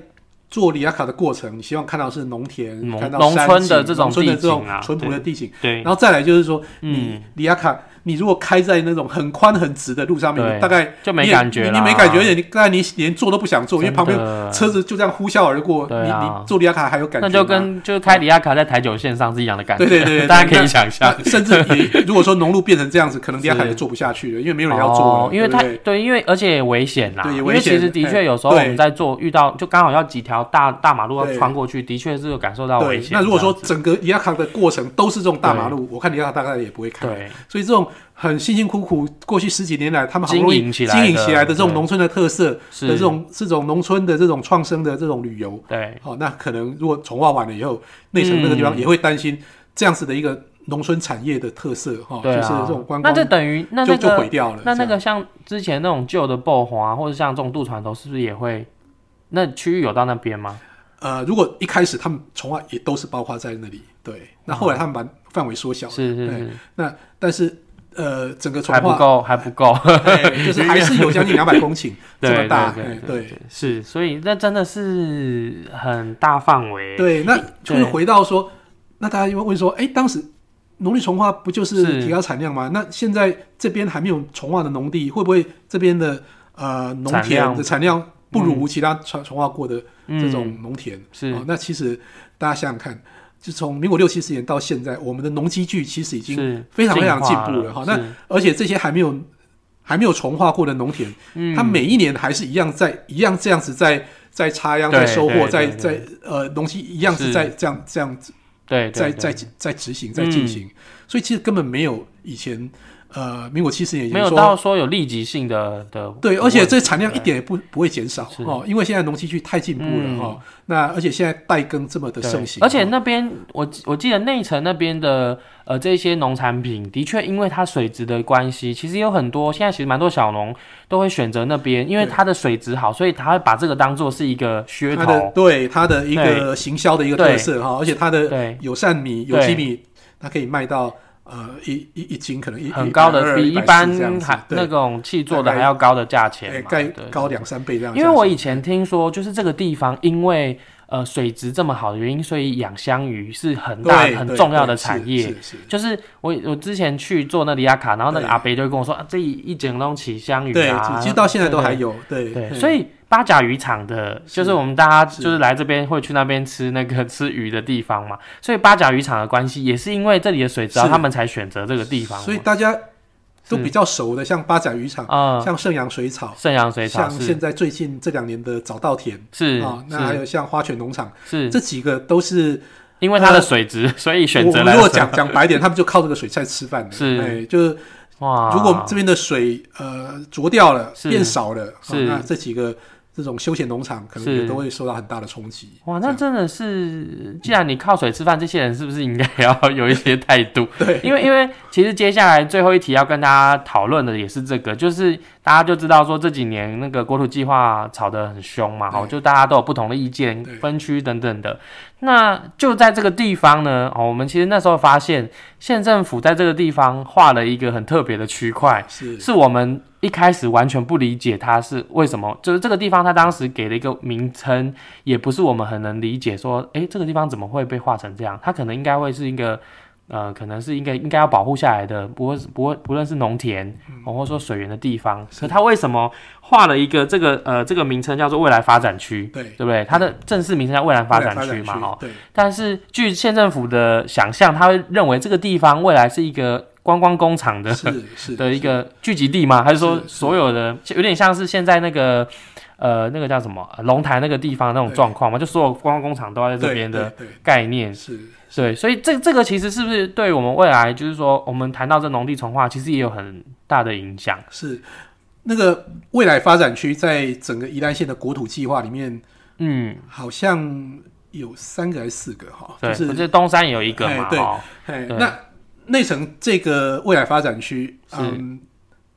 做里亚卡的过程，你希望看到是农田，看到农村的这种农村的这种淳朴的地形，对。然，后再来就是说，嗯。你里亚卡，你如果开在那种很宽很直的路上面，大概就没感觉啦你你没感觉，而且你大概你连坐都不想坐，因为旁边边车子就这样呼啸而过，你你坐里亚卡还有感觉，那就跟就是开里亚卡在台九线上是一样的感觉。对对对对 大家可以想象。甚至也 如果说农路变成这样子，可能里亚卡也坐不下去了，因为没有人要坐了，哦因为太对因为而且也危险啦。因为对也危险其实的确哎有时候我们在做遇到就刚好要几条大大马路要穿过去，的确是有感受到危，险。那如果说整个里亚卡的过程都是这种大马路，我看里亚卡大概也不会开。对所以这种很辛辛苦苦，过去十几年来，他们好不容易经营起来的这种农村的特色的这种这种农村的这种创生的这种旅游，对。好、那可能如果重化完了以后，内城那个地方嗯。也会担心这样子的一个农村产业的特色，哈、对就是啊这种观光那就等于那就那个就毁掉了。那那个像之前那种旧的爆华，或者像这种渡船头，是不是也会？那区域有到那边吗？呃，如果一开始他们从化也都是包括在那里，对，那后来他们把范围缩小是是是，那但是呃，整个重化还不够，还不够。就是 还是有将近两百公顷这么大，对是，所以那真的是很大范围。对，那就是回到说，那大家就会问说，哎，当时农力重化不就是是提高产量吗？那现在这边还没有重化的农地，会不会这边的呃农田的产量不如其他重重化过的嗯，这种农田？是哦，那其实大家想想看，就从民国六七十年到现在，我们的农机具其实已经非常非常进步了哈那而且这些还没有还没有重化过的农田，嗯。它每一年还是一样在一样这样子在在插秧、在收获、在在呃农机一样是是。在这样这样子对对在对。在在执行在进行，所以其实根本没有以前呃民国七十年，也没有到说有立即性的的对，而且这产量一点也不不会减少哦，因为现在农机具太进步了嗯。哦。那而且现在代耕这么的盛行，而且哦。那边我我记得内城那边的呃这些农产品，的确因为它水质的关系，其实有很多现在其实蛮多小农都会选择那边，因为它的水质好，所以他会把这个当做是一个噱它的头。对它的一个行销的一个特色哈，而且它的对，友善米、有机米，它可以卖到呃一一一斤可能一很高的，比一般还那种气做的还要高的价哎钱嘛。盖对高两三倍这样。因为我以前听说，就是这个地方因为呃水质这么好的原因，所以养香鱼是很大很重要的产业。就是我我之前去做那里亚卡，然后那个阿伯就会跟我说啊，这一一整笼起香鱼对，啊，其实到现在都还有对对，嗯所以八甲渔场的，就是我们大家就是来这边会去那边吃那个 吃鱼的地方嘛，所以八甲渔场的关系也是因为这里的水质他们才选择这个地方。所以大家都比较熟的，像八甲渔场，嗯，像盛阳水草，盛阳水草像现在最近这两年的早稻田是啊，那还有像花泉农场，是。这几个都是因为它的水质，所以选择如果讲讲白点，他们就靠这个水菜吃饭的。是。哎，就是哇，如果这边的水呃浊掉了，是。变少了，哦是。那这几个这种休闲农场可能也都会受到很大的冲击。哇，那真的是，既然你靠水吃饭，这些人是不是应该也要有一些态度？对，因为因为其实接下来最后一题要跟大家讨论的也是这个，就是大家就知道说这几年那个国土计划吵得很凶嘛，对哦，就大家都有不同的意见、分区等等的。那就在这个地方呢，哦，我们其实那时候发现县政府在这个地方画了一个很特别的区块，是是我们一开始完全不理解它是为什么，就是这个地方它当时给了一个名称，也不是我们很能理解，说，诶，这个地方怎么会被画成这样？它可能应该会是一个，呃，可能是应该应该要保护下来的，不会不会不论是农田，哦，或者说水源的地方，可它为什么画了一个这个呃这个名称叫做未来发展区？对对不对？它的正式名称叫未来发展区嘛，哦，对，但是据县政府的想象，他会认为这个地方未来是一个观光工厂的是是 的一个聚集地吗？还是说所有的有点像是现在那个呃那个叫什么呃龙潭那个地方那种状况嘛？就所有观光工厂都要在这边的概念。是对，所以这这个其实是不是对我们未来就是说我们谈到这农地重划，其实也有很大的影响。是那个未来发展区在整个宜兰县的国土计划里面，嗯，好像有三个还是四个哈，对，就是我记得东山有一个嘛，哎对那内城这个未来发展区，嗯，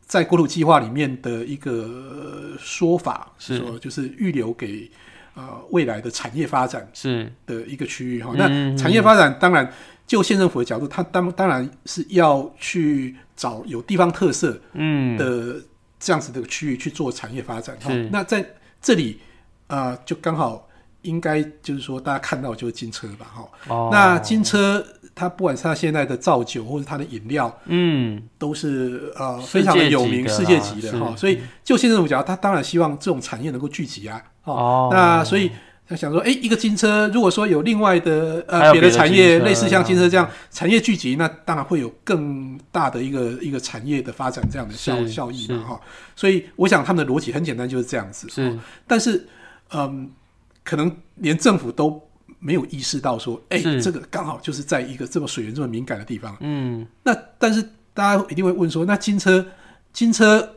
在国土计划里面的一个呃说法是说，就是预留给呃未来的产业发展是的一个区域哈。嗯那产业发展当然就县政府的角度，它当当然是要去找有地方特色嗯的这样子的区域去做产业发展哈是。那在这里呃，就刚好应该就是说大家看到就是金车吧哈。哦，那金车它不管是它现在的造酒或者它的饮料，嗯都是呃非常的有名、世界级的是哈。所以就县政府讲，他当然希望这种产业能够聚集啊。哦，哦，那所以他想说，哎，一个金车，如果说有另外的呃别的产业，类似像金车这样产业聚集，那当然会有更大的一个一个产业的发展这样的效效益嘛哈。所以我想他们的逻辑很简单，就是这样子。但是嗯，可能连政府都没有意识到说，哎，是这个刚好就是在一个这么水源这么敏感的地方。嗯那但是大家一定会问说，那金车金车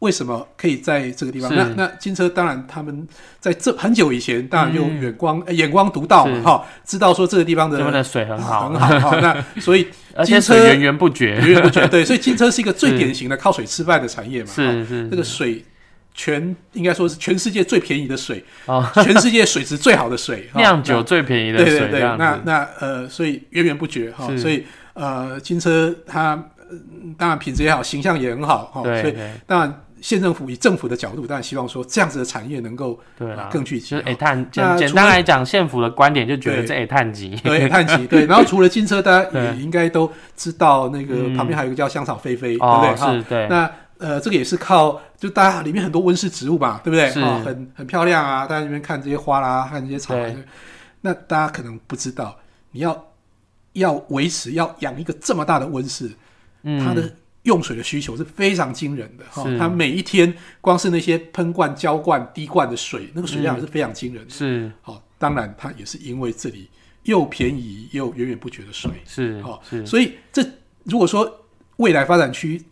为什么可以在这个地方？那那金车当然他们在这很久以前，当然就嗯远光、呃眼光独到嘛，是哈，知道说这个地方的水很好，很好哈。那所以 而且金车水源源不绝，源源不绝，对，所以金车是一个最 典型的靠水吃饭的产业嘛。哈是是这个水全应该说是全世界最便宜的水，哦，全世界水质最好的水，酿酒最便宜的水对对对，那那呃，所以源源不绝哈，是。所以呃，金车它、呃当然品质也好，形象也很好哈，所以当然县政府以政府的角度，当然希望说这样子的产业能够对啊，更聚集就是哈。A 碳那简简单来讲，县府的观点就觉得对这 A 碳级，对碳级对，然后除了金车，大家也应该都知道那个嗯。旁边还有一个叫香草菲菲，对不哦对？哈？是对，那呃，这个也是靠就大家里面很多温室植物吧，对不对？是。哦，很很漂亮啊，大家那边看这些花啦，看这些草啊，那大家可能不知道，你要要维持要养一个这么大的温室，嗯。它的用水的需求是非常惊人的哈、是。它每一天光是那些喷灌、浇灌、滴灌的水，那个水量也是非常惊人的。是。好、当然它也是因为这里又便宜又源源不绝的水，是好是。所以这如果说未来发展区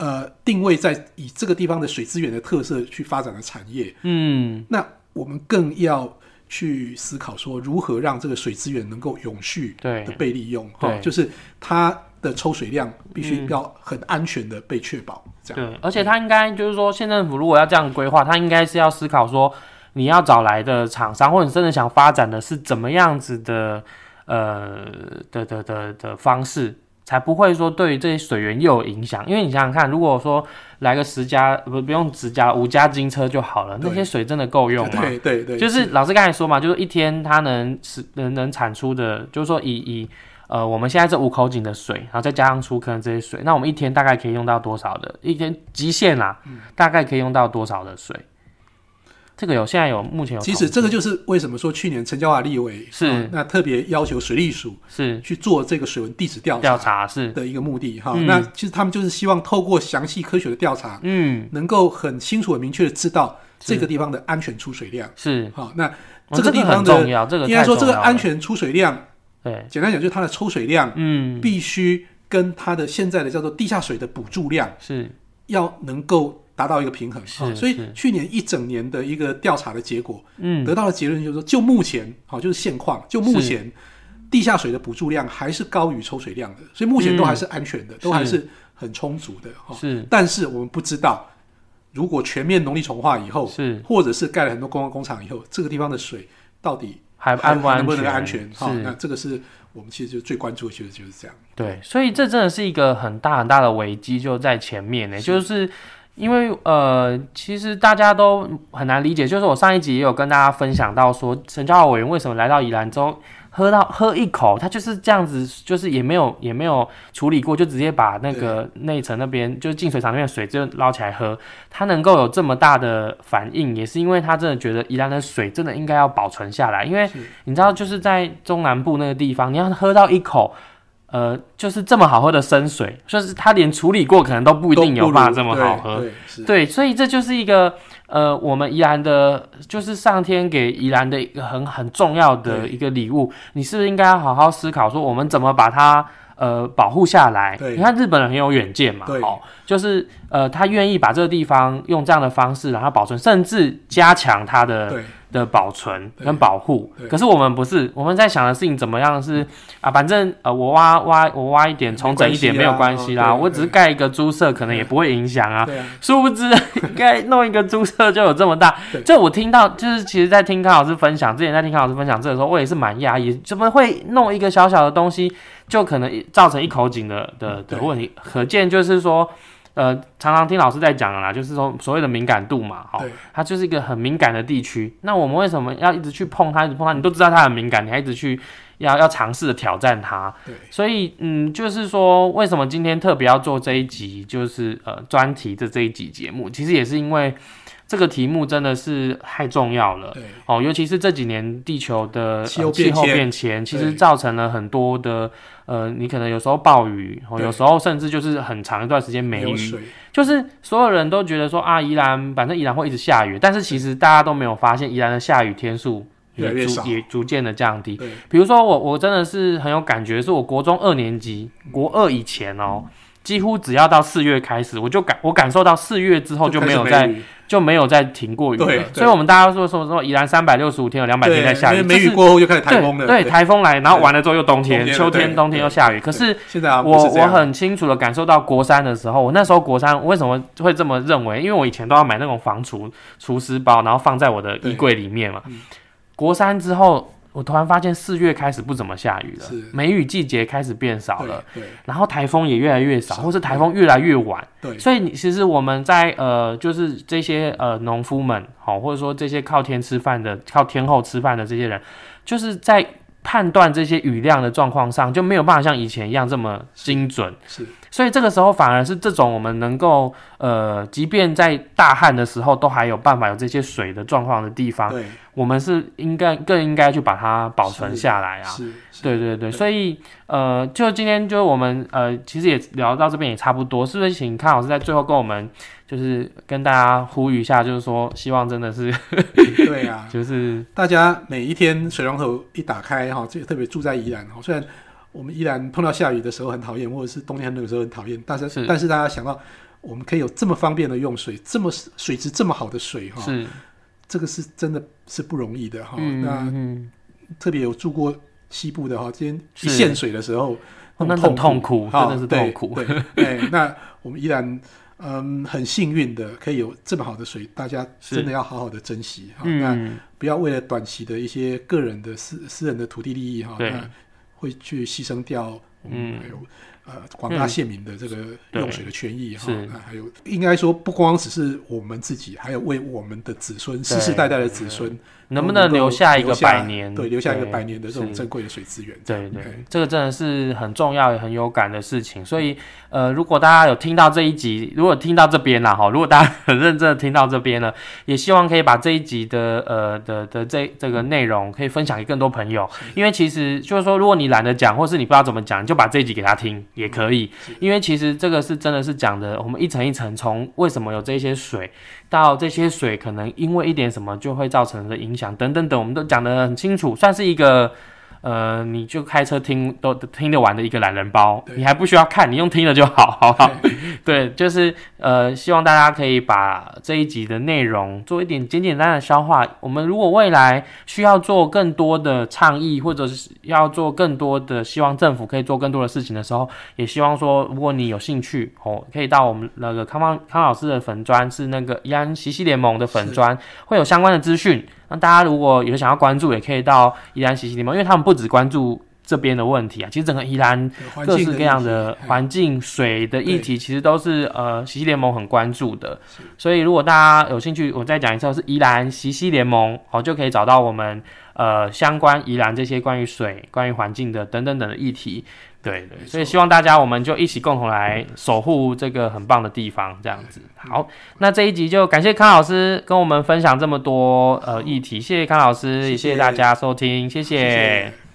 呃定位在以这个地方的水资源的特色去发展的产业，嗯，那我们更要去思考说如何让这个水资源能够永续对。的被利用，哈、对就是它的抽水量必须嗯。要很安全的被确保，这样。对，而且他应该就是说，县政府如果要这样规划，他应该是要思考说，你要找来的厂商，或者你真的想发展的是怎么样子的，呃的的的的方式，才不会说对于这些水源又有影响。因为你想想看，如果说来个十家，不不用十家，五家金车就好了，那些水真的够用吗？对对对，就是老师刚才说嘛，就是一天它能是能能产出的，就是说以以呃我们现在这五口井的水，然后再加上出坑这些水，那我们一天大概可以用到多少的？一天极限啦，嗯大概可以用到多少的水？这个有现在有目前有其实这个就是为什么说去年陈椒华立委是。啊那特别要求水利署是。去做这个水文地质调调查查是。的一个目的哈。嗯。那其实他们就是希望透过详细科学的调查，嗯。能够很清楚、很明确的知道是。这个地方的安全出水量。是，好，那哦这个地方很的重要，这个应该说这个安全出水量，对，简单讲就是它的抽水量嗯。必须跟它的现在的叫做地下水的补助量是。要能够达到一个平衡。是好所以去年一整年的一个调查的结果，嗯得到的结论就是说，就目前好就是现况，就目前地下水的补助量还是高于抽水量的，所以目前都还是安全的，都还是很充足的哈。是但是我们不知道，如果全面农力重化以后，是或者是盖了很多公共工厂以后，这个地方的水到底还还安不安全？还能不能安全？哈，那，这个是我们其实就最关注的，就是就是这样。对，所以这真的是一个很大很大的危机，就在前面呢，就是。因为呃，其实大家都很难理解，就是我上一集也有跟大家分享到说，陈教委员为什么来到宜兰之后喝到喝一口，他就是这样子，就是也没有也没有处理过，就直接把那个内层那边就是净水厂那边的水就捞起来喝，他能够有这么大的反应，也是因为他真的觉得宜兰的水真的应该要保存下来，因为你知道就是在中南部那个地方，你要喝到一口。呃，就是这么好喝的生水，就是它连处理过可能都不一定有都不如办法这么好喝。对，对对，所以这就是一个呃，我们宜兰的，就是上天给宜兰的一个很很重要的一个礼物。你是不是应该要好好思考，说我们怎么把它呃保护下来？你看日本人很有远见嘛，对哦，就是呃，他愿意把这个地方用这样的方式然后保存，甚至加强它的对的保存跟保护。可是我们不是，我们在想的事情怎么样是啊，反正呃，我挖挖我挖一点，重整一点没有关系啦，我只是盖一个猪舍，可能也不会影响啊。殊不知，盖弄一个猪舍就有这么大对。就我听到，就是其实，在听康老师分享之前，在听康老师分享这个时候，我也是蛮讶异，怎么会弄一个小小的东西，就可能造成一口井的的的问题？可见就是说。呃，常常听老师在讲啦，就是说所谓的敏感度嘛，好，它就是一个很敏感的地区。那我们为什么要一直去碰它，一直碰它？你都知道它很敏感，你还一直去要要尝试的挑战它。对所以，嗯，就是说，为什么今天特别要做这一集，就是呃专题的这一集节目，其实也是因为这个题目真的是太重要了。对。哦，尤其是这几年地球的气候变迁。其实造成了很多的呃，你可能有时候暴雨，哦，有时候甚至就是很长一段时间没雨，就是所有人都觉得说啊，宜兰反正宜兰会一直下雨，但是其实大家都没有发现宜兰的下雨天数也逐也逐渐的降低。对。比如说我我真的是很有感觉，是我国中二年级国二以前哦，几乎只要到四月开始，我就感我感受到四月之后就没有再就没有再停过雨了。所以我们大家说说说宜兰三百六十五天有两百天在下雨，梅雨过后就开始台风了，对对台风来，然后完了之后又冬天，秋天冬天又下雨。可是我我很清楚的感受到国三的时候，我那时候国三为什么会这么认为？因为我以前都要买那种防除除湿包，然后放在我的衣柜里面嘛。国三之后，我突然发现四月开始不怎么下雨了，梅雨季节开始变少了，然后台风也越来越少，或是台风越来越晚。对所以你其实我们在呃，就是这些呃农夫们，好、或者说这些靠天吃饭的、靠天后吃饭的这些人，就是在判断这些雨量的状况上，就没有办法像以前一样这么精准。是所以这个时候反而是这种我们能够呃，即便在大旱的时候，都还有办法有这些水的状况的地方，对我们是应该更应该去把它保存下来啊。是是对对对，所以呃，就今天就我们呃，其实也聊到这边也差不多，是不是？请康老师在最后跟我们就是跟大家呼吁一下，就是说希望真的是对啊，就是大家每一天水龙头一打开哈，这特别住在宜兰哈，虽然我们依然碰到下雨的时候很讨厌，或者是冬天很冷的时候很讨厌，但是是。但是大家想到我们可以有这么方便的用水，这么水质这么好的水哈，是，这个是真的是不容易的哈。嗯那嗯，特别有住过西部的哈，今天是一限水的时候，哦那种很痛苦哈真的是痛苦。对对，哎，那我们依然嗯很幸运的可以有这么好的水，大家真的要好好的珍惜哈。那嗯，不要为了短期的一些个人的私私人的土地利益哈，会去牺牲掉嗯、呃广大县民的这个用水的权益哈是。那还有应该说不光只是我们自己，还有为我们的子孙世世代代的子孙能不能留下一个百年？对，留下一个对百年的这种珍贵的水资源。对对哎，这个真的是很重要也很有感的事情。所以，呃，如果大家有听到这一集，如果听到这边啦，哈，如果大家 很认真的听到这边呢，也希望可以把这一集的呃的的这这个内容可以分享给更多朋友。因为其实就是说，如果你懒得讲，或是你不知道怎么讲，你就把这一集给他听也可以。因为其实这个是真的是讲的，我们一层一层从为什么有这些水，到这些水可能因为一点什么就会造成的影响等等等，我们都讲得很清楚，算是一个。呃，你就开车听都听得完的一个懒人包，你还不需要看，你用听了就好，好不好？对，就是呃，希望大家可以把这一集的内容做一点简简单单的消化。我们如果未来需要做更多的倡议，或者是要做更多的，希望政府可以做更多的事情的时候，也希望说，如果你有兴趣哦，可以到我们那个康康康老师的粉砖，是那个宜安习习联盟的粉砖，会有相关的资讯。那大家如果有想要关注，也可以到宜兰习习联盟，因为他们不只关注这边的问题啊，其实整个宜兰各式各样的环境、水的议题，其实都是呃习习联盟很关注的。所以如果大家有兴趣，我再讲一次，是宜兰习习联盟，哦，就可以找到我们呃相关宜兰这些关于水、关于环境的等等等的议题。对对，所以希望大家我们就一起共同来守护这个很棒的地方，这样子。好，那这一集就感谢康老师跟我们分享这么多呃议题，谢谢康老师，也谢谢大家收听，谢。谢谢